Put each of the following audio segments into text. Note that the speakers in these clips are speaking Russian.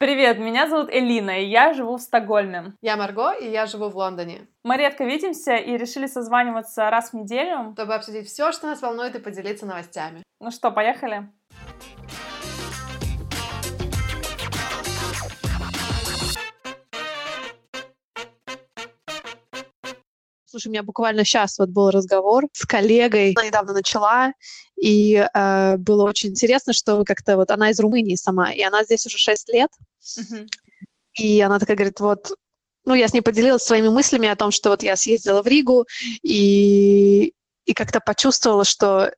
Привет, меня зовут Элина, и я живу в Стокгольме. Я Марго, и я живу в Лондоне. Мы редко видимся и решили созваниваться раз в неделю. Чтобы обсудить все, что нас волнует, и поделиться новостями. Ну что, поехали? Слушай, у меня буквально сейчас вот был разговор с коллегой, она недавно начала, и э, было очень интересно, что как-то вот она из Румынии сама, и она здесь уже 6 лет, uh-huh. и она такая говорит, вот, ну, я с ней поделилась своими мыслями о том, что вот я съездила в Ригу, и, и как-то почувствовала, что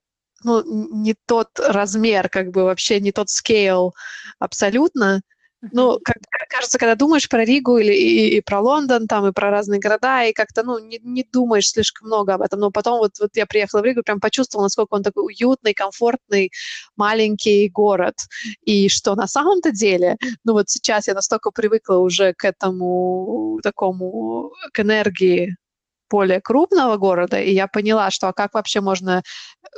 ну, не тот размер, как бы вообще не тот скейл абсолютно, ну, как, кажется, когда думаешь про Ригу или и, и про Лондон, там, и про разные города, и как-то, ну, не, не думаешь слишком много об этом. Но потом вот, вот я приехала в Ригу, прям почувствовала, насколько он такой уютный, комфортный, маленький город. И что на самом-то деле, ну, вот сейчас я настолько привыкла уже к этому такому, к энергии более крупного города, и я поняла, что а как вообще можно,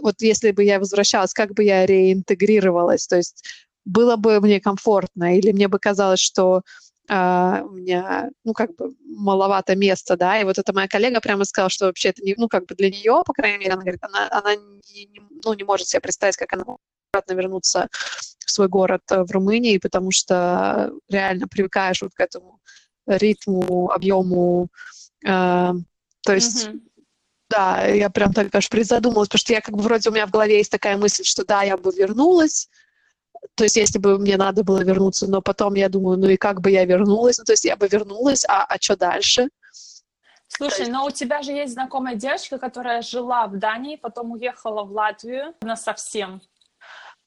вот если бы я возвращалась, как бы я реинтегрировалась, то есть было бы мне комфортно, или мне бы казалось, что Uh, у меня, ну, как бы маловато места, да, и вот эта моя коллега прямо сказала, что вообще это не, ну, как бы для нее, по крайней мере, она говорит, она, она не, не, ну, не может себе представить, как она обратно вернуться в свой город э, в Румынии, потому что реально привыкаешь вот к этому ритму, объему, uh, то есть mm-hmm. Да, я прям так аж призадумалась, потому что я как бы вроде у меня в голове есть такая мысль, что да, я бы вернулась, то есть если бы мне надо было вернуться, но потом я думаю, ну и как бы я вернулась, ну то есть я бы вернулась, а, а что дальше? Слушай, есть... но у тебя же есть знакомая девочка, которая жила в Дании, потом уехала в Латвию на совсем.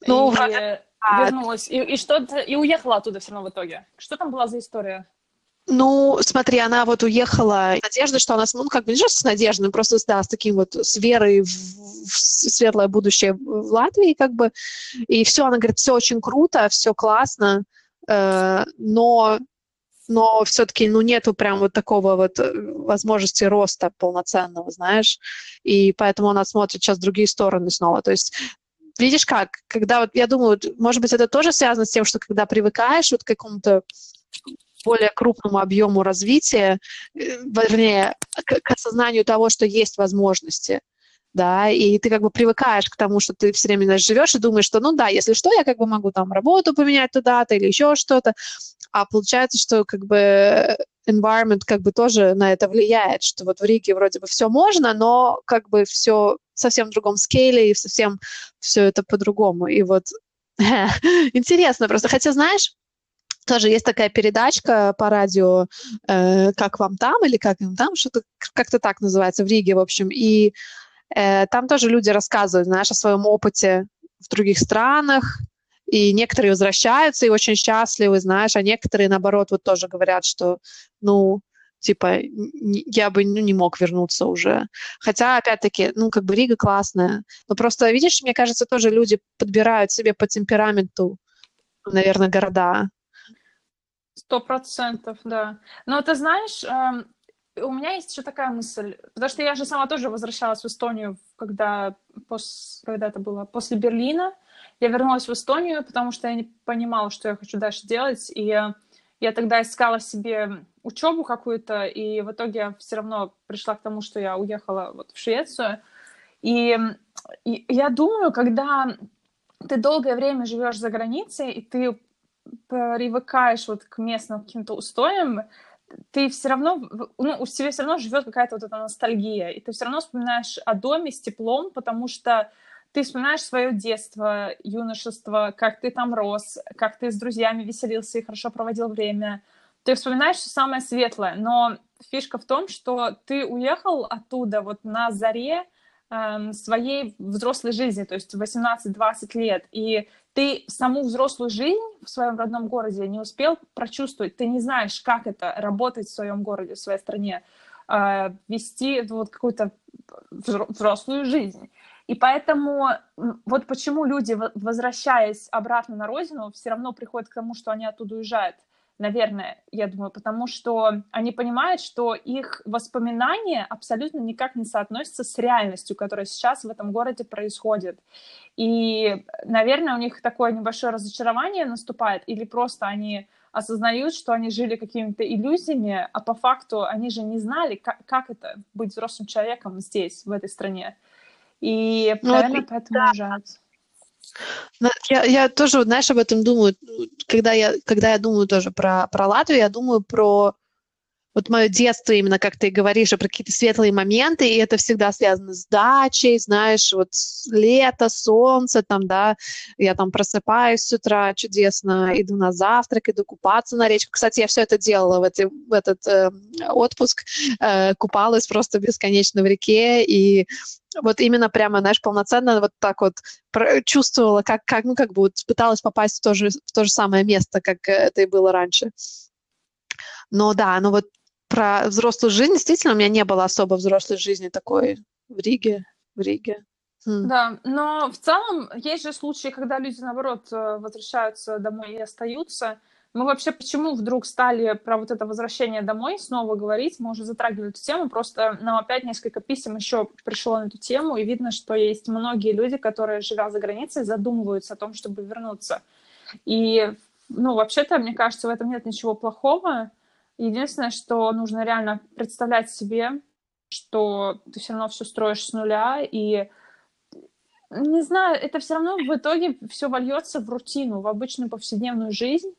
Ну, и вроде... вернулась. И, и что и уехала оттуда все равно в итоге. Что там была за история? Ну, смотри, она вот уехала, надежда, что она, ну, как бы не с надеждой, просто, да, с таким вот, с верой в, в светлое будущее в Латвии, как бы, и все, она говорит, все очень круто, все классно, э, но, но все-таки, ну, нету прям вот такого вот э, возможности роста полноценного, знаешь, и поэтому она смотрит сейчас другие стороны снова, то есть видишь как, когда вот, я думаю, может быть, это тоже связано с тем, что когда привыкаешь вот к какому-то более крупному объему развития, э, вернее, к, к осознанию того, что есть возможности, да, и ты как бы привыкаешь к тому, что ты все время знаешь, живешь и думаешь, что, ну да, если что, я как бы могу там работу поменять туда-то или еще что-то, а получается, что как бы environment как бы тоже на это влияет, что вот в Риге вроде бы все можно, но как бы все совсем в другом скейле и совсем все это по-другому. И вот интересно просто. Хотя, знаешь, тоже есть такая передачка по радио э, «Как вам там» или «Как им там», что-то как-то так называется, в Риге, в общем. И э, там тоже люди рассказывают, знаешь, о своем опыте в других странах, и некоторые возвращаются и очень счастливы, знаешь, а некоторые, наоборот, вот тоже говорят, что, ну, типа, я бы ну, не мог вернуться уже. Хотя, опять-таки, ну, как бы Рига классная. Но просто, видишь, мне кажется, тоже люди подбирают себе по темпераменту, наверное, города. Сто процентов, да. Но ты знаешь, эм, у меня есть еще такая мысль, потому что я же сама тоже возвращалась в Эстонию, когда, пос, когда это было, после Берлина. Я вернулась в Эстонию, потому что я не понимала, что я хочу дальше делать, и я тогда искала себе учебу какую-то, и в итоге я все равно пришла к тому, что я уехала вот в Швецию. И, и я думаю, когда ты долгое время живешь за границей, и ты привыкаешь вот к местным каким-то устоям, ты все равно, ну, у тебя все равно живет какая-то вот эта ностальгия, и ты все равно вспоминаешь о доме с теплом, потому что ты вспоминаешь свое детство, юношество, как ты там рос, как ты с друзьями веселился и хорошо проводил время. Ты вспоминаешь все самое светлое, но фишка в том, что ты уехал оттуда вот на заре своей взрослой жизни, то есть 18-20 лет, и ты саму взрослую жизнь в своем родном городе не успел прочувствовать, ты не знаешь, как это работать в своем городе, в своей стране, э, вести вот какую-то взрослую жизнь. И поэтому вот почему люди, возвращаясь обратно на родину, все равно приходят к тому, что они оттуда уезжают наверное, я думаю, потому что они понимают, что их воспоминания абсолютно никак не соотносятся с реальностью, которая сейчас в этом городе происходит. И, наверное, у них такое небольшое разочарование наступает, или просто они осознают, что они жили какими-то иллюзиями, а по факту они же не знали, как, как это быть взрослым человеком здесь, в этой стране. И, ну, наверное, вот, поэтому да. уезжают. Я, я тоже, знаешь, об этом думаю, когда я, когда я думаю тоже про, про Латвию, я думаю про вот мое детство именно, как ты говоришь, про какие-то светлые моменты, и это всегда связано с дачей, знаешь, вот лето, солнце, там, да, я там просыпаюсь с утра чудесно, иду на завтрак, иду купаться на речку. Кстати, я все это делала в, эти, в этот э, отпуск, э, купалась просто бесконечно в реке, и вот именно прямо, знаешь, полноценно вот так вот чувствовала, как, как ну, как бы вот пыталась попасть в то же, в то же самое место, как это и было раньше. Но да, ну вот про взрослую жизнь, действительно, у меня не было особо взрослой жизни такой в Риге. В Риге. Хм. Да, но в целом есть же случаи, когда люди, наоборот, э, возвращаются домой и остаются. Мы вообще почему вдруг стали про вот это возвращение домой снова говорить? Мы уже затрагивали эту тему, просто нам опять несколько писем еще пришло на эту тему, и видно, что есть многие люди, которые, живя за границей, задумываются о том, чтобы вернуться. И, ну, вообще-то, мне кажется, в этом нет ничего плохого. Единственное, что нужно реально представлять себе, что ты все равно все строишь с нуля, и не знаю, это все равно в итоге все вольется в рутину, в обычную повседневную жизнь.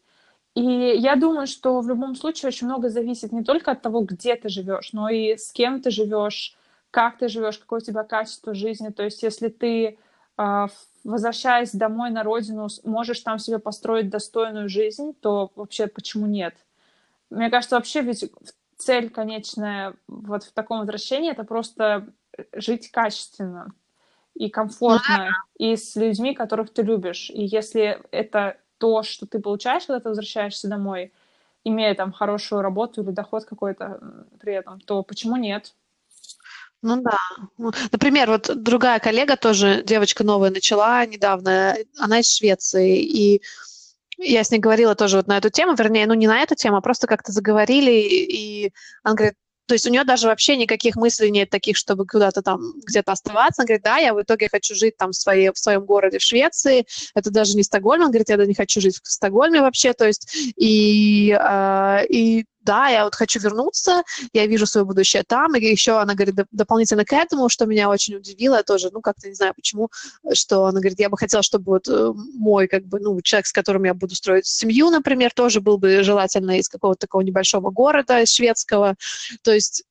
И я думаю, что в любом случае очень много зависит не только от того, где ты живешь, но и с кем ты живешь, как ты живешь, какое у тебя качество жизни. То есть, если ты, а, возвращаясь домой на родину, можешь там себе построить достойную жизнь, то вообще почему нет? Мне кажется, вообще ведь цель конечная вот в таком возвращении это просто жить качественно и комфортно, и с людьми, которых ты любишь. И если это то, что ты получаешь, когда ты возвращаешься домой, имея там хорошую работу или доход какой-то при этом, то почему нет? Ну да. Ну, например, вот другая коллега тоже, девочка новая начала недавно, она из Швеции, и я с ней говорила тоже вот на эту тему, вернее, ну не на эту тему, а просто как-то заговорили, и она говорит, то есть у нее даже вообще никаких мыслей нет таких, чтобы куда-то там где-то оставаться. Она говорит, да, я в итоге хочу жить там в, своей, в своем городе в Швеции. Это даже не Стокгольм. Она говорит, я даже не хочу жить в Стокгольме вообще. То есть и, э, и да, я вот хочу вернуться, я вижу свое будущее там, и еще она говорит дополнительно к этому, что меня очень удивило тоже, ну, как-то не знаю почему, что она говорит, я бы хотела, чтобы вот э, мой, как бы, ну, человек, с которым я буду строить семью, например, тоже был бы желательно из какого-то такого небольшого города, шведского, то есть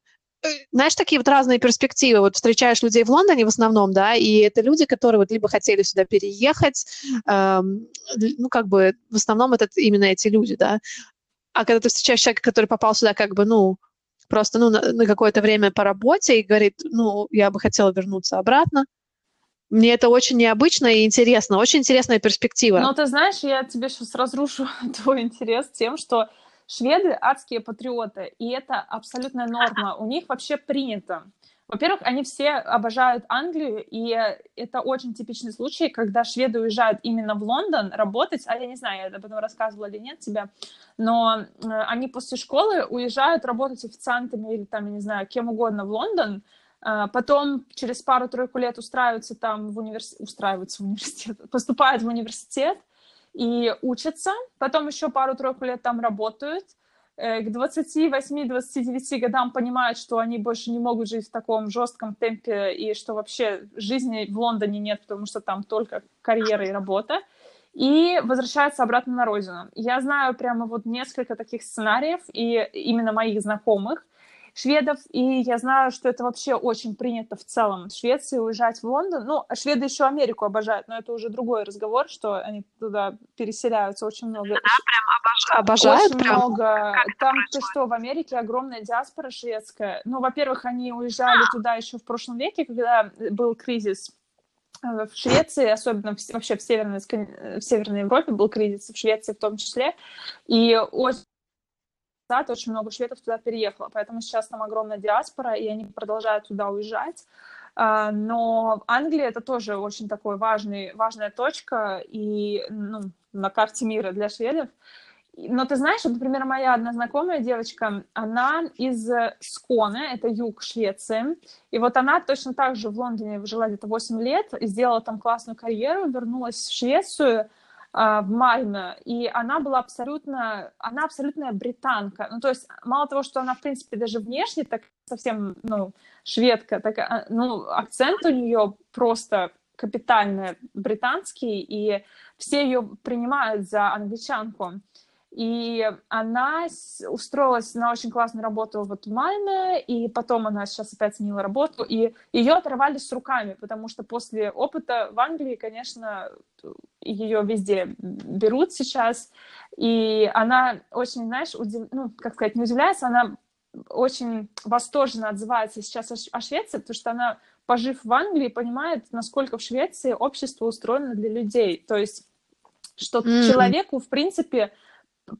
э, знаешь, такие вот разные перспективы. Вот встречаешь людей в Лондоне в основном, да, и это люди, которые вот либо хотели сюда переехать, эм, ну, как бы в основном это именно эти люди, да, а когда ты встречаешь человека, который попал сюда как бы, ну, просто, ну, на, на какое-то время по работе и говорит, ну, я бы хотела вернуться обратно, мне это очень необычно и интересно, очень интересная перспектива. Ну, ты знаешь, я тебе сейчас разрушу твой интерес тем, что шведы адские патриоты, и это абсолютная норма. У них вообще принято во-первых, они все обожают Англию, и это очень типичный случай, когда шведы уезжают именно в Лондон работать, а я не знаю, я об этом рассказывала или нет тебе, но э, они после школы уезжают работать официантами или там, я не знаю, кем угодно в Лондон, э, потом через пару-тройку лет устраиваются там в университет, устраиваются в университет, поступают в университет и учатся, потом еще пару-тройку лет там работают, к 28-29 годам понимают, что они больше не могут жить в таком жестком темпе и что вообще жизни в Лондоне нет, потому что там только карьера и работа, и возвращаются обратно на родину. Я знаю прямо вот несколько таких сценариев, и именно моих знакомых, шведов, и я знаю, что это вообще очень принято в целом в Швеции уезжать в Лондон. Ну, шведы еще Америку обожают, но это уже другой разговор, что они туда переселяются очень много. Да, прям обожают. Очень прям. много. Там, ты что, в Америке огромная диаспора шведская. Ну, во-первых, они уезжали туда еще в прошлом веке, когда был кризис э, в Швеции, особенно в, вообще в Северной, в Северной Европе был кризис, в Швеции в том числе, и очень назад очень много шведов туда переехало, поэтому сейчас там огромная диаспора, и они продолжают туда уезжать. А, но Англия это тоже очень такой важный, важная точка и ну, на карте мира для шведов. Но ты знаешь, например, моя одна знакомая девочка, она из Сконе, это юг Швеции, и вот она точно так же в Лондоне жила где-то 8 лет, сделала там классную карьеру, вернулась в Швецию, в Мальме, и она была абсолютно, она абсолютная британка. Ну, то есть, мало того, что она, в принципе, даже внешне так совсем, ну, шведка, так, а, ну, акцент у нее просто капитально британский, и все ее принимают за англичанку. И она устроилась на очень классную работу вот в Мальме, и потом она сейчас опять сменила работу, и ее оторвали с руками, потому что после опыта в Англии, конечно, ее везде берут сейчас, и она очень, знаешь, удив... ну, как сказать, не удивляется, она очень восторженно отзывается сейчас о Швеции, потому что она, пожив в Англии, понимает, насколько в Швеции общество устроено для людей. То есть, что mm-hmm. человеку, в принципе,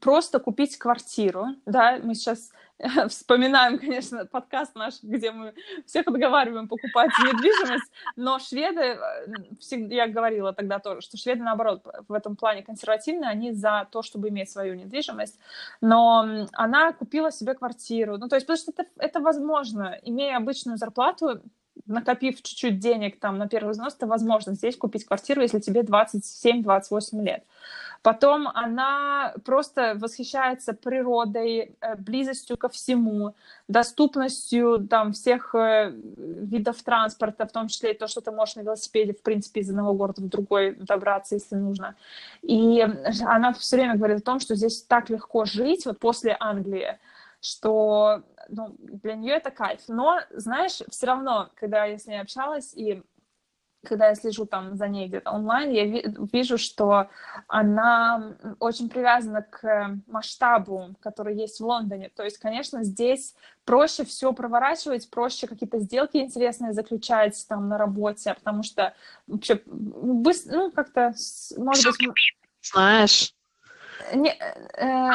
просто купить квартиру, да, мы сейчас вспоминаем, конечно, подкаст наш, где мы всех отговариваем покупать недвижимость, но шведы, э, я говорила тогда тоже, что шведы, наоборот, в этом плане консервативные, они за то, чтобы иметь свою недвижимость, но она купила себе квартиру, ну, то есть, потому что это, это возможно, имея обычную зарплату, накопив чуть-чуть денег там на первый взнос, это возможно здесь купить квартиру, если тебе 27-28 лет. Потом она просто восхищается природой, э, близостью ко всему, доступностью там всех э, видов транспорта, в том числе и то, что ты можешь на велосипеде, в принципе, из одного города в другой добраться, если нужно. И она все время говорит о том, что здесь так легко жить, вот после Англии, что ну, для нее это кайф. Но, знаешь, все равно, когда я с ней общалась, и когда я слежу там за ней где-то онлайн, я вижу, что она очень привязана к масштабу, который есть в Лондоне. То есть, конечно, здесь проще все проворачивать, проще какие-то сделки интересные заключать там на работе, потому что вообще ну, как-то, может быть... Знаешь, не, э,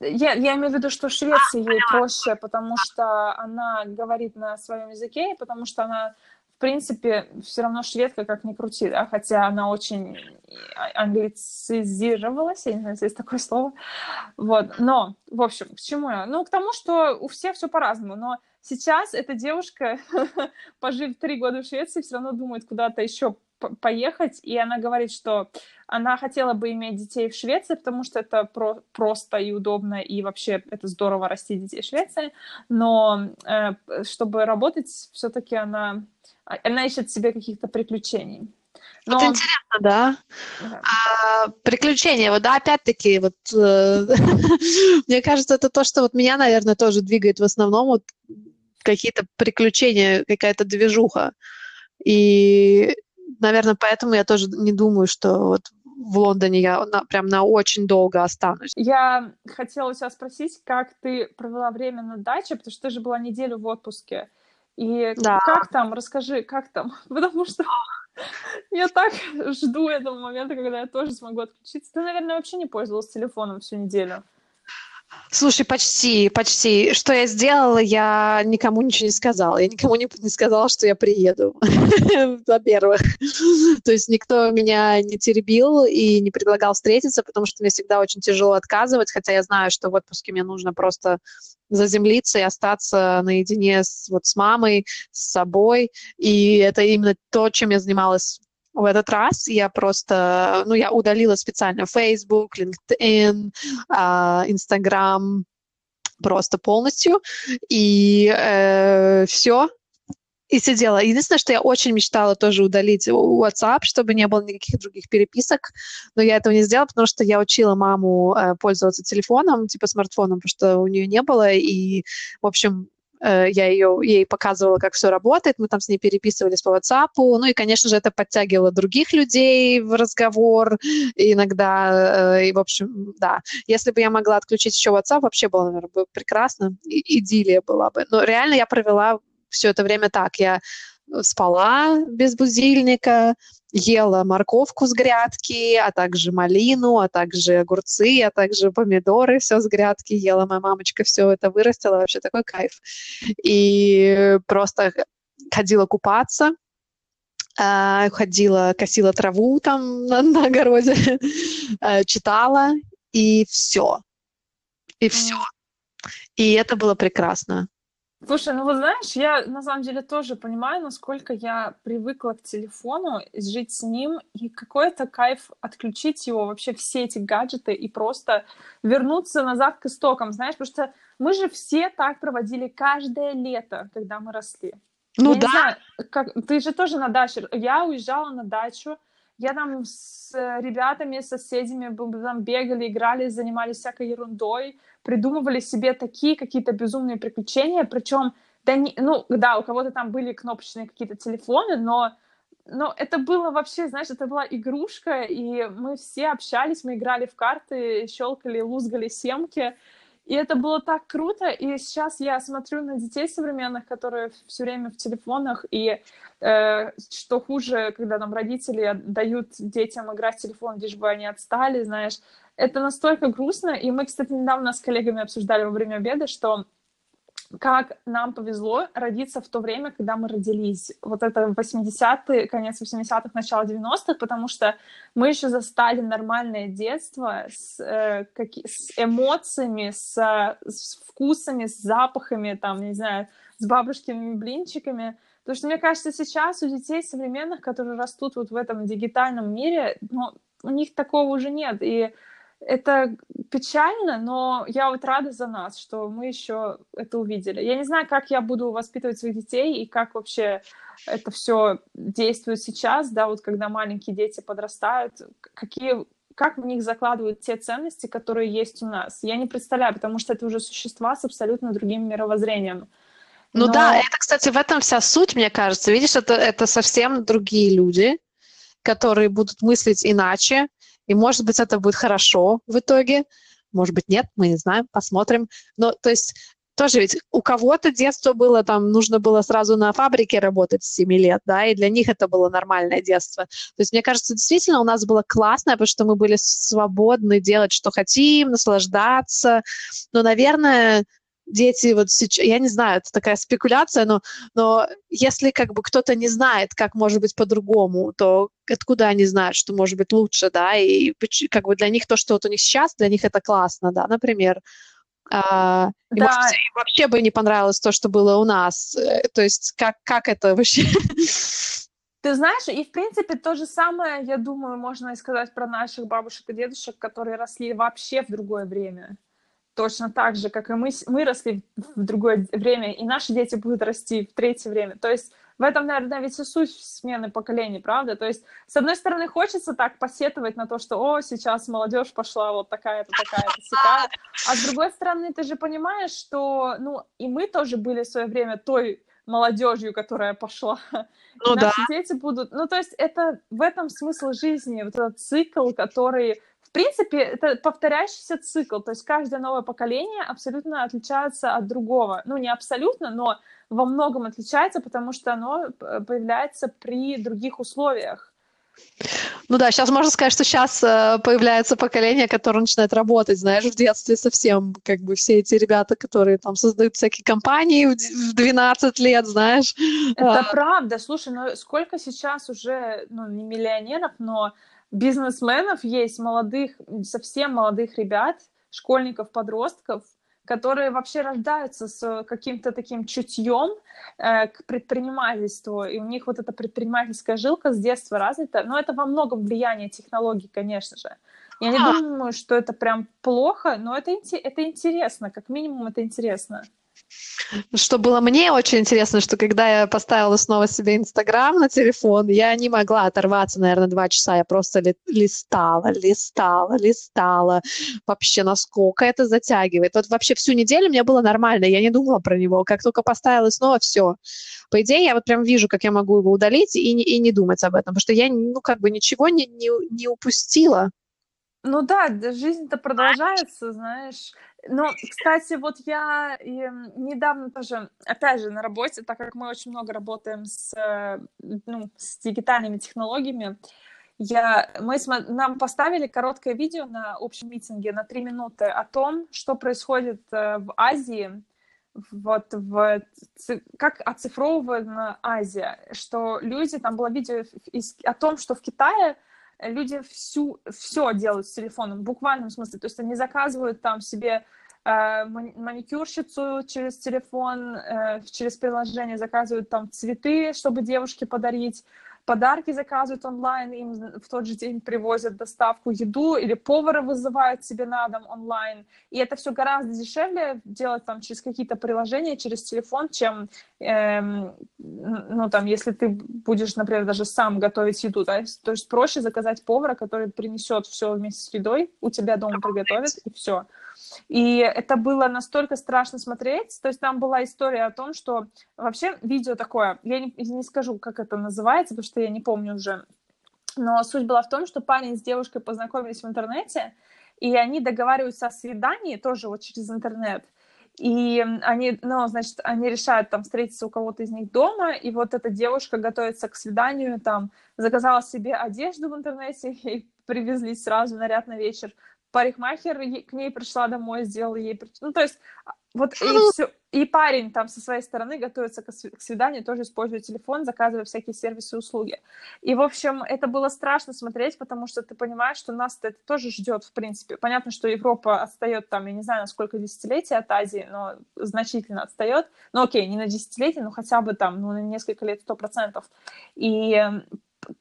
я, я имею в виду, что в Швеции ей проще, потому что она говорит на своем языке, потому что она в принципе, все равно шведка, как ни крути, да, хотя она очень англицизировалась, я не знаю, есть такое слово, вот, но, в общем, к чему я? Ну, к тому, что у всех все по-разному, но сейчас эта девушка, пожив три года в Швеции, все равно думает куда-то еще поехать, и она говорит, что она хотела бы иметь детей в Швеции, потому что это про просто и удобно, и вообще это здорово растить детей в Швеции, но э, чтобы работать, все-таки она а, она ищет себе каких-то приключений. Но... Вот интересно, да. да. А, приключения, вот да, опять-таки, вот э, мне кажется, это то, что вот меня, наверное, тоже двигает в основном вот какие-то приключения, какая-то движуха. И, наверное, поэтому я тоже не думаю, что вот в Лондоне я на, прям на очень долго останусь. Я хотела у тебя спросить, как ты провела время на даче, потому что ты же была неделю в отпуске. И да. как там, расскажи, как там? Потому что я так жду этого момента, когда я тоже смогу отключиться. Ты, наверное, вообще не пользовалась телефоном всю неделю. Слушай, почти, почти. Что я сделала, я никому ничего не сказала. Я никому не, не сказала, что я приеду, во-первых. То есть никто меня не теребил и не предлагал встретиться, потому что мне всегда очень тяжело отказывать, хотя я знаю, что в отпуске мне нужно просто заземлиться и остаться наедине с, вот, с мамой, с собой. И это именно то, чем я занималась в этот раз. Я просто, ну, я удалила специально Facebook, LinkedIn, а, Instagram просто полностью, и э, все, и сидела. Единственное, что я очень мечтала тоже удалить WhatsApp, чтобы не было никаких других переписок, но я этого не сделала, потому что я учила маму э, пользоваться телефоном, типа смартфоном, потому что у нее не было, и, в общем, я ее, ей показывала, как все работает, мы там с ней переписывались по WhatsApp, ну и, конечно же, это подтягивало других людей в разговор иногда, э, и, в общем, да. Если бы я могла отключить еще WhatsApp, вообще было, наверное, бы прекрасно, и, идиллия была бы. Но реально я провела все это время так, я спала без будильника, ела морковку с грядки, а также малину, а также огурцы, а также помидоры, все с грядки ела. Моя мамочка все это вырастила, вообще такой кайф. И просто ходила купаться, а, ходила, косила траву там на, на огороде, а, читала, и все. И все. И это было прекрасно. Слушай, ну вот знаешь, я на самом деле тоже понимаю, насколько я привыкла к телефону, жить с ним, и какой-то кайф отключить его, вообще все эти гаджеты, и просто вернуться назад к истокам, знаешь, потому что мы же все так проводили каждое лето, когда мы росли. Ну я да. знаю, как, ты же тоже на даче. Я уезжала на дачу, я там с ребятами, с соседями там бегали, играли, занимались всякой ерундой, придумывали себе такие какие-то безумные приключения, причем, да, не, ну, да, у кого-то там были кнопочные какие-то телефоны, но, но это было вообще, знаешь, это была игрушка, и мы все общались, мы играли в карты, щелкали, лузгали семки, и это было так круто, и сейчас я смотрю на детей современных, которые все время в телефонах, и э, что хуже, когда там родители дают детям играть в телефон, лишь бы они отстали, знаешь, это настолько грустно, и мы, кстати, недавно с коллегами обсуждали во время обеда, что как нам повезло родиться в то время, когда мы родились. Вот это 80-е, конец 80-х, начало 90-х, потому что мы еще застали нормальное детство с, э, как, с эмоциями, с, с вкусами, с запахами, там, не знаю, с бабушкиными блинчиками. Потому что, мне кажется, сейчас у детей современных, которые растут вот в этом дигитальном мире, ну, у них такого уже нет. И это печально, но я вот рада за нас, что мы еще это увидели. Я не знаю, как я буду воспитывать своих детей и как вообще это все действует сейчас, да, вот когда маленькие дети подрастают, какие как в них закладывают те ценности, которые есть у нас. Я не представляю, потому что это уже существа с абсолютно другим мировоззрением. Ну Но... да, это, кстати, в этом вся суть, мне кажется. Видишь, это, это совсем другие люди, которые будут мыслить иначе, и, может быть, это будет хорошо в итоге, может быть, нет, мы не знаем, посмотрим. Но, то есть, тоже ведь у кого-то детство было там, нужно было сразу на фабрике работать с 7 лет, да, и для них это было нормальное детство. То есть, мне кажется, действительно у нас было классное, потому что мы были свободны делать, что хотим, наслаждаться. Но, наверное, дети вот сейчас, я не знаю, это такая спекуляция, но, но если как бы кто-то не знает, как может быть по-другому, то откуда они знают, что может быть лучше, да, и как бы для них то, что вот у них сейчас, для них это классно, да, например, а, да. может, им вообще бы не понравилось то, что было у нас. Э, то есть как, как это вообще? Ты знаешь, и в принципе то же самое, я думаю, можно и сказать про наших бабушек и дедушек, которые росли вообще в другое время точно так же, как и мы, мы росли в другое время, и наши дети будут расти в третье время. То есть в этом, наверное, ведь и суть смены поколений, правда? То есть, с одной стороны, хочется так посетовать на то, что, о, сейчас молодежь пошла вот такая-то, такая-то, такая а с другой стороны, ты же понимаешь, что, ну, и мы тоже были в свое время той молодежью, которая пошла. Ну, Наши да. дети будут... Ну, то есть это в этом смысл жизни, вот этот цикл, который в принципе, это повторяющийся цикл, то есть каждое новое поколение абсолютно отличается от другого. Ну, не абсолютно, но во многом отличается, потому что оно появляется при других условиях. Ну да, сейчас можно сказать, что сейчас э, появляется поколение, которое начинает работать, знаешь, в детстве совсем, как бы все эти ребята, которые там создают всякие компании в 12 лет, знаешь. Это а... правда, слушай, ну сколько сейчас уже, ну не миллионеров, но бизнесменов есть, молодых, совсем молодых ребят, школьников, подростков, которые вообще рождаются с каким-то таким чутьем э, к предпринимательству, и у них вот эта предпринимательская жилка с детства развита, но это во многом влияние технологий, конечно же. Я не думаю, что это прям плохо, но это, это интересно, как минимум это интересно. Что было мне очень интересно, что когда я поставила снова себе Инстаграм на телефон, я не могла оторваться, наверное, два часа. Я просто ли, листала, листала, листала. Вообще, насколько это затягивает. Вот вообще всю неделю мне было нормально, я не думала про него. Как только поставила снова, все. По идее, я вот прям вижу, как я могу его удалить и, и не думать об этом, потому что я, ну, как бы ничего не, не, не упустила. Ну да, жизнь-то продолжается, знаешь. Но, кстати, вот я недавно тоже, опять же, на работе, так как мы очень много работаем с, э, ну, с дигитальными технологиями, я, мы, нам поставили короткое видео на общем митинге на три минуты о том, что происходит э, в Азии, вот в как оцифровывана Азия, что люди, там было видео о том, что в Китае люди всю, все делают с телефоном, в буквальном смысле. То есть они заказывают там себе э, маникюрщицу через телефон, э, через приложение заказывают там цветы, чтобы девушке подарить, подарки заказывают онлайн, им в тот же день привозят доставку еду, или повара вызывают себе на дом онлайн. И это все гораздо дешевле делать там через какие-то приложения, через телефон, чем, эм, ну, там, если ты будешь, например, даже сам готовить еду, да? то есть проще заказать повара, который принесет все вместе с едой, у тебя дома приготовит, и все. И это было настолько страшно смотреть. То есть там была история о том, что вообще видео такое, я не, не скажу, как это называется, потому что я не помню уже. Но суть была в том, что парень с девушкой познакомились в интернете, и они договариваются о свидании тоже вот через интернет. И они, ну, значит, они решают там встретиться у кого-то из них дома, и вот эта девушка готовится к свиданию, там, заказала себе одежду в интернете, и привезли сразу наряд на вечер парикмахер к ней пришла домой, сделала ей... Ну, то есть а, вот и все. И парень там со своей стороны готовится к свиданию, тоже использует телефон, заказывая всякие сервисы и услуги. И, в общем, это было страшно смотреть, потому что ты понимаешь, что нас это тоже ждет, в принципе. Понятно, что Европа отстает там, я не знаю, на сколько десятилетий от Азии, но значительно отстает. Ну, окей, не на десятилетие, но хотя бы там, ну, на несколько лет, сто процентов. И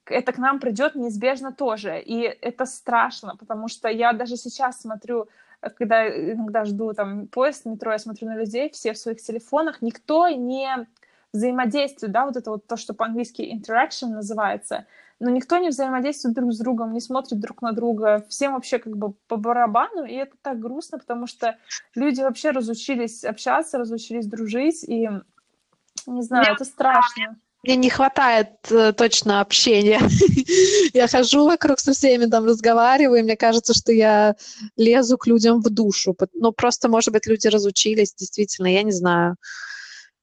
это к нам придет неизбежно тоже. И это страшно, потому что я даже сейчас смотрю, когда иногда жду там поезд, метро, я смотрю на людей, все в своих телефонах, никто не взаимодействует, да, вот это вот то, что по-английски interaction называется, но никто не взаимодействует друг с другом, не смотрит друг на друга, всем вообще как бы по барабану, и это так грустно, потому что люди вообще разучились общаться, разучились дружить, и не знаю, это страшно мне не хватает э, точно общения. я хожу вокруг со всеми, там разговариваю, и мне кажется, что я лезу к людям в душу. Ну, просто, может быть, люди разучились, действительно, я не знаю.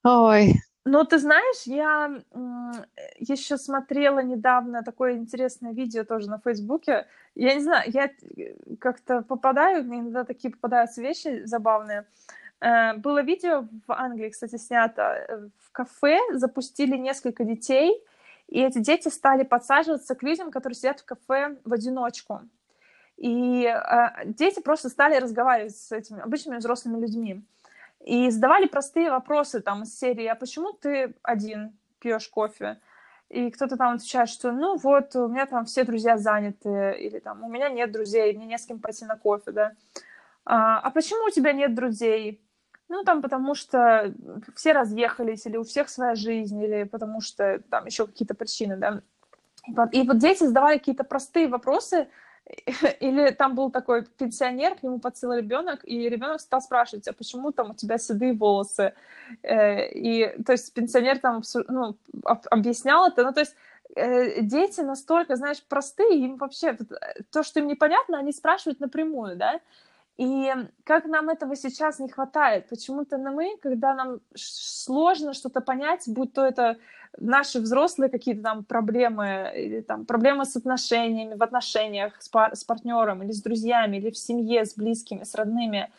Ой. Ну, ты знаешь, я еще смотрела недавно такое интересное видео тоже на Фейсбуке. Я не знаю, я э, как-то попадаю, иногда такие попадаются вещи забавные. Было видео в Англии, кстати, снято. Э, в кафе запустили несколько детей, и эти дети стали подсаживаться к людям, которые сидят в кафе в одиночку. И э, дети просто стали разговаривать с этими обычными взрослыми людьми. И задавали простые вопросы там из серии, а почему ты один пьешь кофе? И кто-то там отвечает, что ну вот, у меня там все друзья заняты, или там у меня нет друзей, мне не с кем пойти на кофе, да. А, а почему у тебя нет друзей? Ну, там, потому что все разъехались, или у всех своя жизнь, или потому что там еще какие-то причины, да. И и вот дети задавали какие-то простые вопросы, или там был такой пенсионер, к нему подсел ребенок, и ребенок стал спрашивать, а почему там у тебя седые волосы? Э, и, то есть, пенсионер там ну, объяснял это, ну, то есть, э, дети настолько, знаешь, простые, им вообще то, что им непонятно, они спрашивают напрямую, да, и как нам этого сейчас не хватает? Почему-то на мы, когда нам сложно что-то понять, будь то это наши взрослые какие-то там проблемы, или там проблемы с отношениями, в отношениях с, пар- с партнером, или с друзьями, или в семье, с близкими, с родными,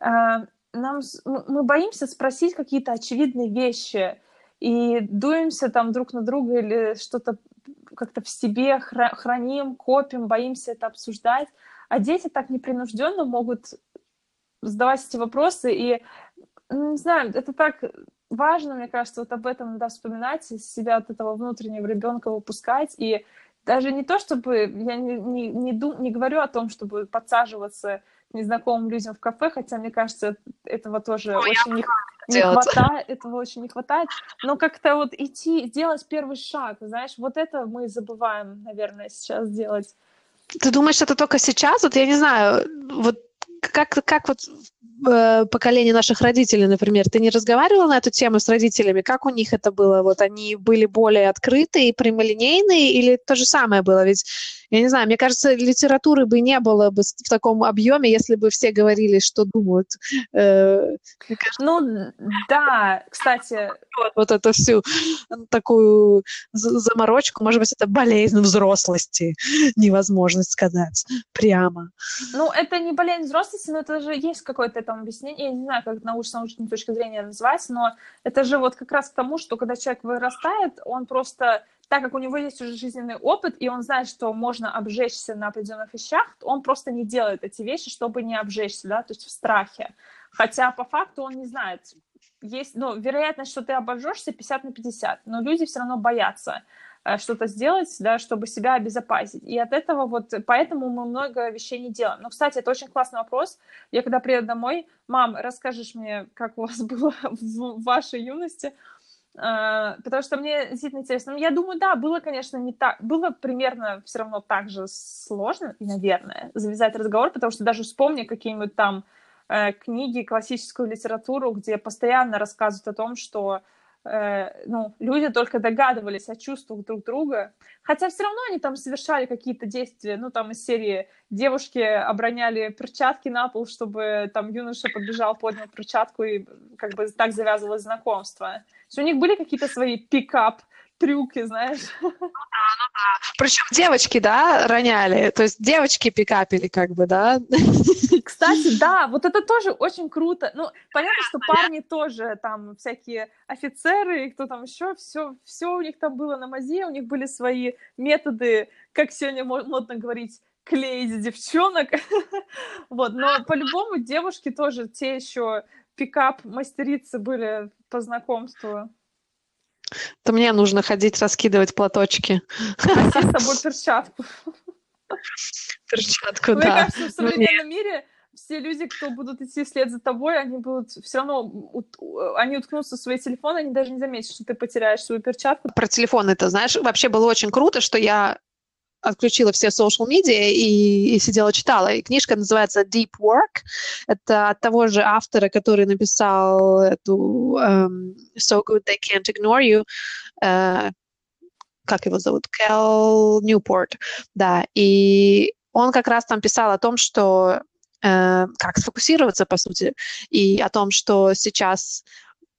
э, нам, мы боимся спросить какие-то очевидные вещи и дуемся там друг на друга или что-то как-то в себе храним, копим, боимся это обсуждать. А дети так непринужденно могут задавать эти вопросы, и, ну, не знаю, это так важно, мне кажется, вот об этом надо вспоминать, из себя от этого внутреннего ребенка выпускать, и даже не то, чтобы, я не, не, не, ду, не говорю о том, чтобы подсаживаться незнакомым людям в кафе, хотя, мне кажется, этого тоже Ой, очень не, не хватает, этого очень не хватает, но как-то вот идти, делать первый шаг, знаешь, вот это мы забываем, наверное, сейчас делать. Ты думаешь, это только сейчас? Вот я не знаю, вот как, как вот э, поколение наших родителей, например, ты не разговаривала на эту тему с родителями? Как у них это было? Вот они были более открытые, прямолинейные или то же самое было? Ведь я не знаю, мне кажется, литературы бы не было бы в таком объеме, если бы все говорили, что думают. Э, ну, да, кстати... Вот, вот эту всю такую заморочку, может быть, это болезнь взрослости, невозможность сказать прямо. Ну, это не болезнь взрослости, но это же есть какое-то там объяснение, я не знаю, как научно-научной точки зрения называть, но это же вот как раз к тому, что когда человек вырастает, он просто так как у него есть уже жизненный опыт, и он знает, что можно обжечься на определенных вещах, он просто не делает эти вещи, чтобы не обжечься, да, то есть в страхе. Хотя по факту он не знает, есть, ну, вероятность, что ты обожжешься 50 на 50, но люди все равно боятся э, что-то сделать, да, чтобы себя обезопасить. И от этого вот, поэтому мы много вещей не делаем. Но, кстати, это очень классный вопрос. Я когда приеду домой, мам, расскажешь мне, как у вас было в вашей юности, потому что мне действительно интересно. Ну, я думаю, да, было, конечно, не так, было примерно все равно так же сложно, наверное, завязать разговор, потому что даже вспомни какие-нибудь там Э, книги, классическую литературу, где постоянно рассказывают о том, что ну, люди только догадывались о чувствах друг друга, хотя все равно они там совершали какие-то действия, ну, там из серии девушки обороняли перчатки на пол, чтобы там юноша подбежал, поднял перчатку, и как бы так завязывалось знакомство. То у них были какие-то свои пикап трюки, знаешь. Ну да, ну да. Причем девочки, да, роняли, то есть девочки пикапили, как бы, да. Кстати, да, вот это тоже очень круто. Ну, понятно, что парни тоже там всякие офицеры, и кто там еще, все, все у них там было на мазе, у них были свои методы, как сегодня модно говорить, клеить девчонок. вот, но по-любому девушки тоже те еще пикап мастерицы были по знакомству. То мне нужно ходить раскидывать платочки. Носи с собой перчатку. Перчатку, Мне да. кажется, в современном мире все люди, кто будут идти вслед за тобой, они будут все равно, они уткнутся в свои телефоны, они даже не заметят, что ты потеряешь свою перчатку. Про телефон это, знаешь, вообще было очень круто, что я отключила все social media и, и сидела читала. И книжка называется Deep Work. Это от того же автора, который написал эту um, So Good They Can't Ignore You. Uh, как его зовут? Кэл Ньюпорт. Да, и он как раз там писал о том, что uh, как сфокусироваться, по сути, и о том, что сейчас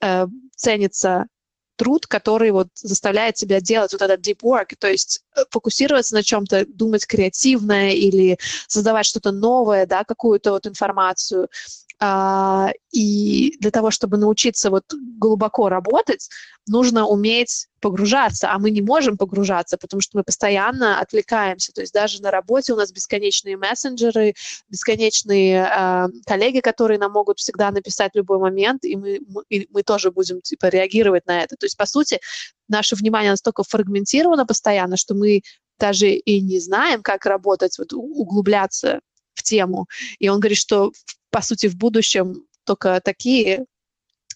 uh, ценится труд, который вот заставляет тебя делать вот этот deep work, то есть э, фокусироваться на чем-то, думать креативное или создавать что-то новое, да, какую-то вот информацию. А, и для того, чтобы научиться вот глубоко работать, нужно уметь погружаться, а мы не можем погружаться, потому что мы постоянно отвлекаемся. То есть даже на работе у нас бесконечные мессенджеры, бесконечные э, коллеги, которые нам могут всегда написать в любой момент, и мы, мы, и мы тоже будем типа реагировать на это. То есть, по сути, наше внимание настолько фрагментировано постоянно, что мы даже и не знаем, как работать, вот углубляться в тему. И он говорит, что, по сути, в будущем только такие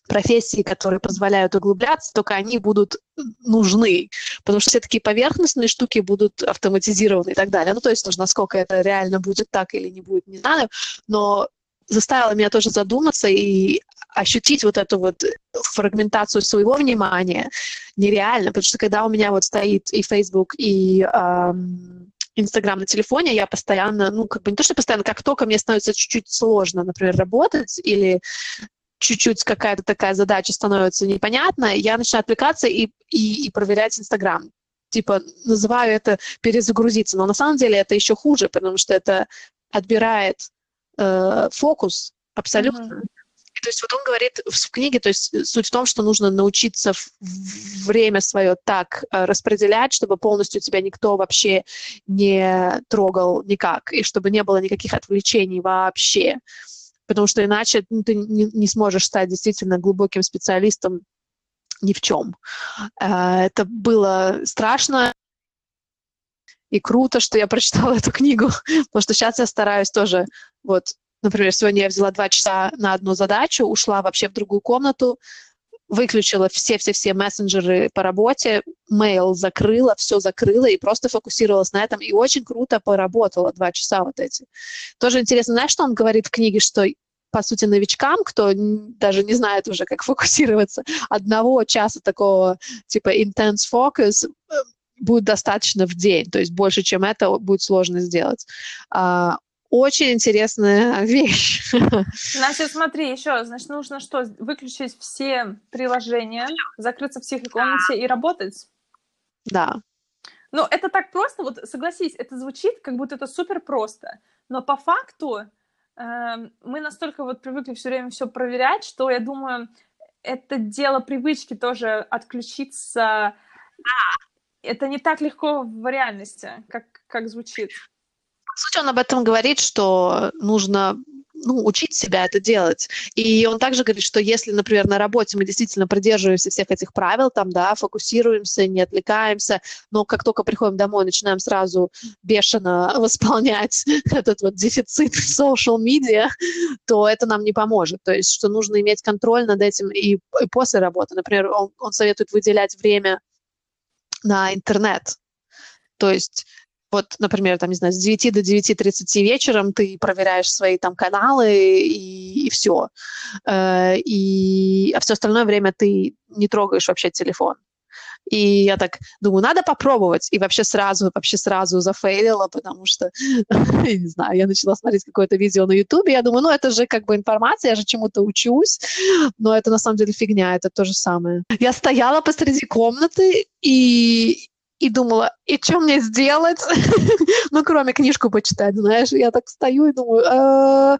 профессии, которые позволяют углубляться, только они будут нужны, потому что все такие поверхностные штуки будут автоматизированы и так далее. Ну, то есть, насколько это реально будет так или не будет, не знаю, но заставило меня тоже задуматься и ощутить вот эту вот фрагментацию своего внимания нереально, потому что когда у меня вот стоит и Facebook, и эм, Инстаграм на телефоне, я постоянно, ну, как бы не то, что постоянно, как только мне становится чуть-чуть сложно, например, работать или чуть-чуть какая-то такая задача становится непонятна, я начинаю отвлекаться и, и, и проверять Инстаграм. Типа, называю это перезагрузиться, но на самом деле это еще хуже, потому что это отбирает э, фокус абсолютно. Mm-hmm. То есть вот он говорит в книге, то есть суть в том, что нужно научиться время свое так э, распределять, чтобы полностью тебя никто вообще не трогал никак, и чтобы не было никаких отвлечений вообще. Потому что иначе ну, ты не, не сможешь стать действительно глубоким специалистом ни в чем. Э, это было страшно, и круто, что я прочитала эту книгу, потому что сейчас я стараюсь тоже вот Например, сегодня я взяла два часа на одну задачу, ушла вообще в другую комнату, выключила все-все-все мессенджеры по работе, mail закрыла, все закрыла и просто фокусировалась на этом. И очень круто поработала два часа вот эти. Тоже интересно, знаешь, что он говорит в книге, что по сути, новичкам, кто даже не знает уже, как фокусироваться, одного часа такого типа intense focus э, будет достаточно в день, то есть больше, чем это, будет сложно сделать. Очень интересная вещь. Значит, смотри, еще, значит, нужно что, выключить все приложения, закрыться в тихой комнате и работать? Да. Ну, это так просто, вот согласись, это звучит, как будто это супер просто, но по факту э, мы настолько вот привыкли все время все проверять, что я думаю, это дело привычки тоже отключиться это не так легко в реальности, как, как звучит. Сути, он об этом говорит, что нужно ну, учить себя это делать. И он также говорит, что если, например, на работе мы действительно придерживаемся всех этих правил, там, да, фокусируемся, не отвлекаемся, но как только приходим домой, начинаем сразу бешено восполнять этот вот дефицит social media, то это нам не поможет. То есть, что нужно иметь контроль над этим и, и после работы. Например, он, он советует выделять время на интернет. То есть вот, например, там, не знаю, с 9 до 9.30 вечером ты проверяешь свои там каналы и, и все. Э, и, а все остальное время ты не трогаешь вообще телефон. И я так думаю, надо попробовать. И вообще сразу, вообще сразу зафейлила, потому что, я не знаю, я начала смотреть какое-то видео на Ютубе, я думаю, ну это же как бы информация, я же чему-то учусь, но это на самом деле фигня, это то же самое. Я стояла посреди комнаты и, и думала, и что мне сделать? ну, кроме книжку почитать, знаешь. Я так стою и думаю, «Э,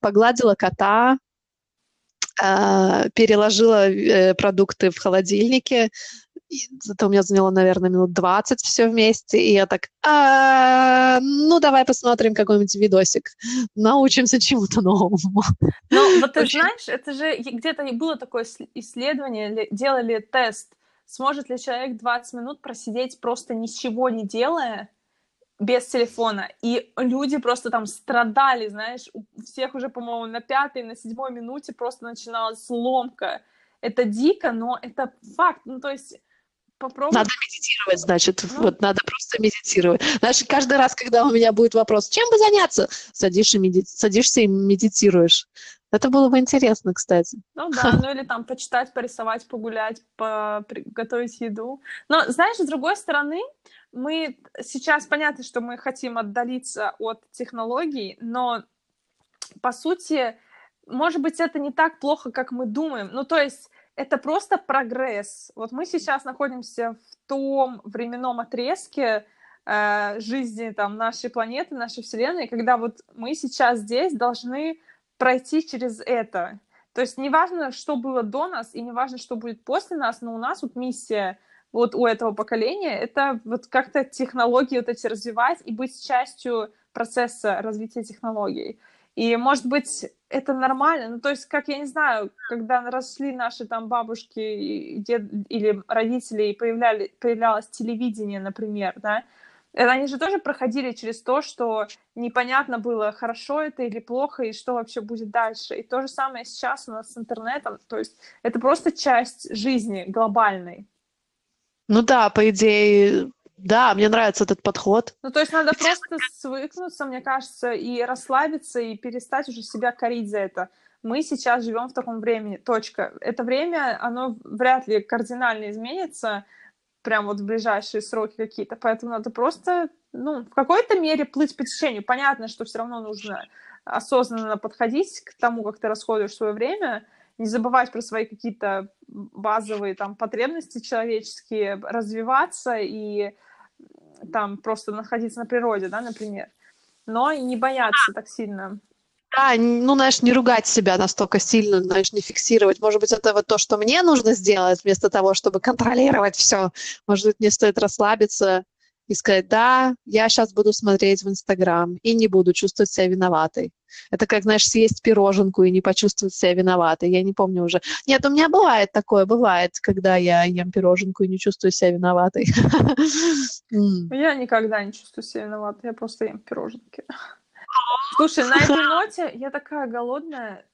погладила кота, э, переложила э, продукты в холодильнике. Зато у меня заняло, наверное, минут 20 все вместе. И я так, «А, ну, давай посмотрим какой-нибудь видосик. Научимся чему-то новому. Ну, вот ты знаешь, это же где-то было такое исследование, делали тест – Сможет ли человек 20 минут просидеть просто ничего не делая, без телефона. И люди просто там страдали, знаешь, у всех уже, по-моему, на пятой, на седьмой минуте просто начиналась ломка. Это дико, но это факт. Ну, то есть попробуй. Надо медитировать, значит, ну. вот надо просто медитировать. Знаешь, каждый раз, когда у меня будет вопрос, чем бы заняться, садишься, меди... садишься и медитируешь. Это было бы интересно, кстати. Ну да, ну или там почитать, порисовать, погулять, приготовить еду. Но, знаешь, с другой стороны, мы сейчас понятно, что мы хотим отдалиться от технологий, но по сути, может быть, это не так плохо, как мы думаем. Ну, то есть это просто прогресс. Вот мы сейчас находимся в том временном отрезке э, жизни там нашей планеты, нашей Вселенной, когда вот мы сейчас здесь должны пройти через это. То есть неважно, что было до нас, и неважно, что будет после нас, но у нас вот миссия вот у этого поколения, это вот как-то технологии вот эти развивать и быть частью процесса развития технологий. И, может быть, это нормально. Ну, то есть, как, я не знаю, когда росли наши там бабушки и дед, или родители, и появляли, появлялось телевидение, например, да, они же тоже проходили через то, что непонятно было, хорошо это или плохо, и что вообще будет дальше. И то же самое сейчас у нас с интернетом. То есть это просто часть жизни глобальной. Ну да, по идее, да, мне нравится этот подход. Ну, то есть надо просто свыкнуться, мне кажется, и расслабиться, и перестать уже себя корить за это. Мы сейчас живем в таком времени, точка. Это время, оно вряд ли кардинально изменится, прям вот в ближайшие сроки какие-то, поэтому надо просто, ну, в какой-то мере плыть по течению. Понятно, что все равно нужно осознанно подходить к тому, как ты расходуешь свое время, не забывать про свои какие-то базовые там потребности человеческие, развиваться и там просто находиться на природе, да, например. Но и не бояться так сильно да, ну, знаешь, не ругать себя настолько сильно, знаешь, не фиксировать. Может быть, это вот то, что мне нужно сделать, вместо того, чтобы контролировать все. Может быть, мне стоит расслабиться и сказать, да, я сейчас буду смотреть в Инстаграм и не буду чувствовать себя виноватой. Это как, знаешь, съесть пироженку и не почувствовать себя виноватой. Я не помню уже. Нет, у меня бывает такое, бывает, когда я ем пироженку и не чувствую себя виноватой. Я никогда не чувствую себя виноватой, я просто ем пироженки. Слушай, на этой ноте я такая голодная.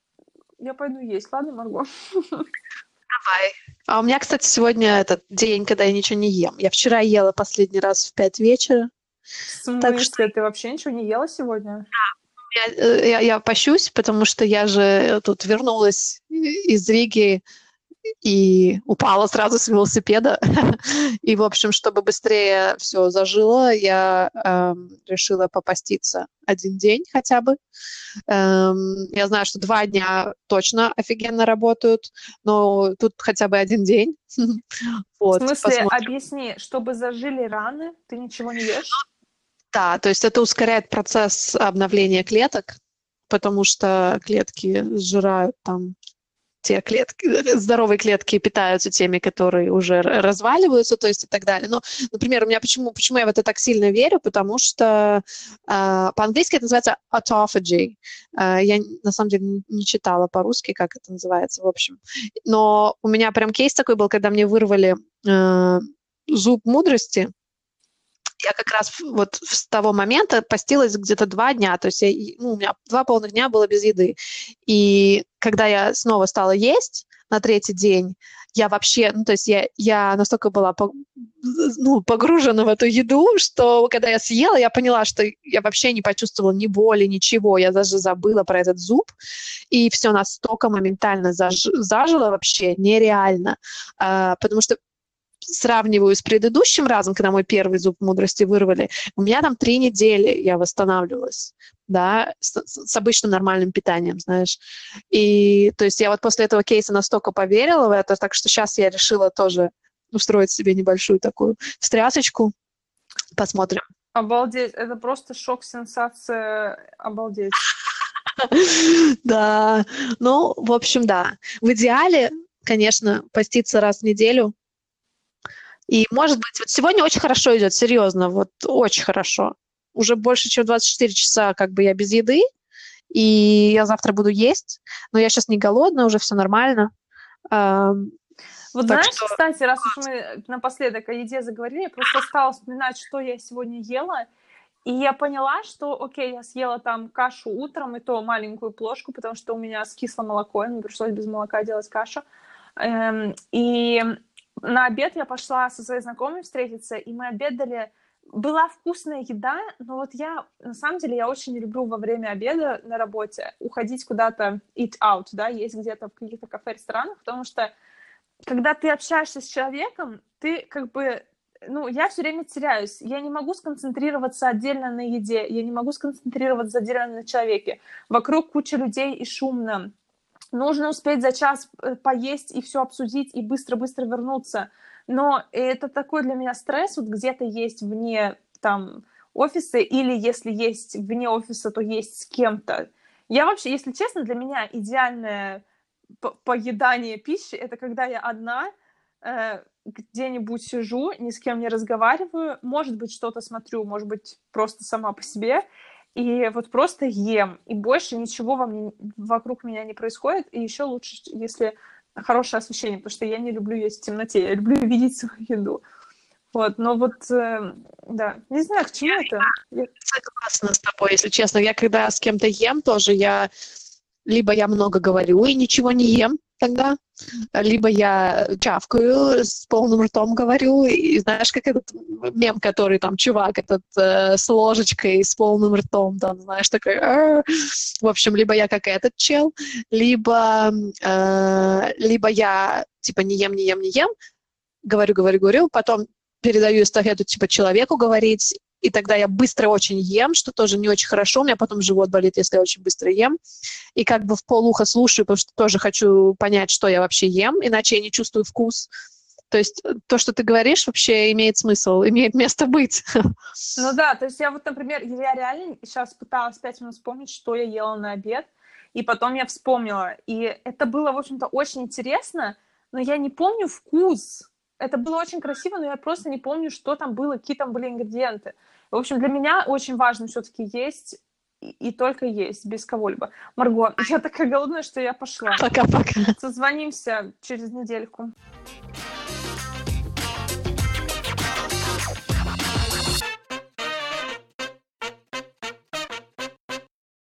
Я пойду есть, ладно, Марго? Давай. А у меня, кстати, сегодня этот день, когда я ничего не ем. Я вчера ела последний раз в пять вечера. В смысле? Так что... Ты вообще ничего не ела сегодня? Да. Я, э, я, я пощусь, потому что я же тут вернулась из Риги и упала сразу с велосипеда. и, в общем, чтобы быстрее все зажило, я эм, решила попаститься один день хотя бы. Эм, я знаю, что два дня точно офигенно работают, но тут хотя бы один день. вот, в смысле, посмотрим. объясни, чтобы зажили раны, ты ничего не ешь? Да, то есть это ускоряет процесс обновления клеток, потому что клетки сжирают там те клетки, здоровые клетки питаются теми, которые уже разваливаются, то есть и так далее. Но, например, у меня почему, почему я в это так сильно верю, потому что э, по-английски это называется autophagy. Э, я, на самом деле, не читала по-русски, как это называется, в общем. Но у меня прям кейс такой был, когда мне вырвали э, зуб мудрости, я как раз вот с того момента постилась где-то два дня, то есть я, ну, у меня два полных дня было без еды. И когда я снова стала есть на третий день, я вообще, ну, то есть я, я настолько была по, ну, погружена в эту еду, что когда я съела, я поняла, что я вообще не почувствовала ни боли, ничего, я даже забыла про этот зуб, и все настолько моментально заж, зажило вообще нереально, а, потому что сравниваю с предыдущим разом, когда мой первый зуб мудрости вырвали, у меня там три недели я восстанавливалась, да, с, с обычным нормальным питанием, знаешь. И, то есть, я вот после этого кейса настолько поверила в это, так что сейчас я решила тоже устроить себе небольшую такую встрясочку. Посмотрим. Обалдеть, это просто шок-сенсация, обалдеть. Да, ну, в общем, да. В идеале, конечно, поститься раз в неделю, и, может быть, вот сегодня очень хорошо идет, серьезно, вот очень хорошо. Уже больше, чем 24 часа как бы я без еды, и я завтра буду есть, но я сейчас не голодна, уже все нормально. Вот так знаешь, что... кстати, раз уж мы напоследок о еде заговорили, я просто стала вспоминать, что я сегодня ела, и я поняла, что, окей, я съела там кашу утром, и то маленькую плошку, потому что у меня скисло молоко, и мне пришлось без молока делать кашу. Эм, и на обед я пошла со своей знакомой встретиться, и мы обедали. Была вкусная еда, но вот я, на самом деле, я очень люблю во время обеда на работе уходить куда-то eat out, да, есть где-то в каких-то кафе-ресторанах, потому что когда ты общаешься с человеком, ты как бы ну, я все время теряюсь. Я не могу сконцентрироваться отдельно на еде, я не могу сконцентрироваться отдельно на человеке. Вокруг куча людей и шумно нужно успеть за час э, поесть и все обсудить и быстро-быстро вернуться. Но это такой для меня стресс, вот где-то есть вне там офиса, или если есть вне офиса, то есть с кем-то. Я вообще, если честно, для меня идеальное поедание пищи это когда я одна, э, где-нибудь сижу, ни с кем не разговариваю, может быть, что-то смотрю, может быть, просто сама по себе, и вот просто ем, и больше ничего во мне, вокруг меня не происходит, и еще лучше, если хорошее освещение, потому что я не люблю есть в темноте, я люблю видеть свою еду. Вот, но вот, э, да, не знаю, к чему это. Я согласна с тобой, если честно. Я когда с кем-то ем тоже, я либо я много говорю и ничего не ем, тогда, либо я чавкаю, с полным ртом говорю, и знаешь, как этот мем, который там чувак этот э, с ложечкой, с полным ртом, там, знаешь, такой, Ар! в общем, либо я как этот чел, либо, э, либо я типа не ем, не ем, не ем, говорю, говорю, говорю, потом передаю эстафету типа человеку говорить, и тогда я быстро очень ем, что тоже не очень хорошо, у меня потом живот болит, если я очень быстро ем, и как бы в полухо слушаю, потому что тоже хочу понять, что я вообще ем, иначе я не чувствую вкус. То есть э, то, что ты говоришь, вообще имеет смысл, имеет место быть. Ну да, то есть я вот, например, я реально сейчас пыталась пять минут вспомнить, что я ела на обед, и потом я вспомнила. И это было, в общем-то, очень интересно, но я не помню вкус. Это было очень красиво, но я просто не помню, что там было, какие там были ингредиенты. В общем, для меня очень важно все-таки есть и, только есть, без кого-либо. Марго, я такая голодная, что я пошла. Пока-пока. Созвонимся через недельку.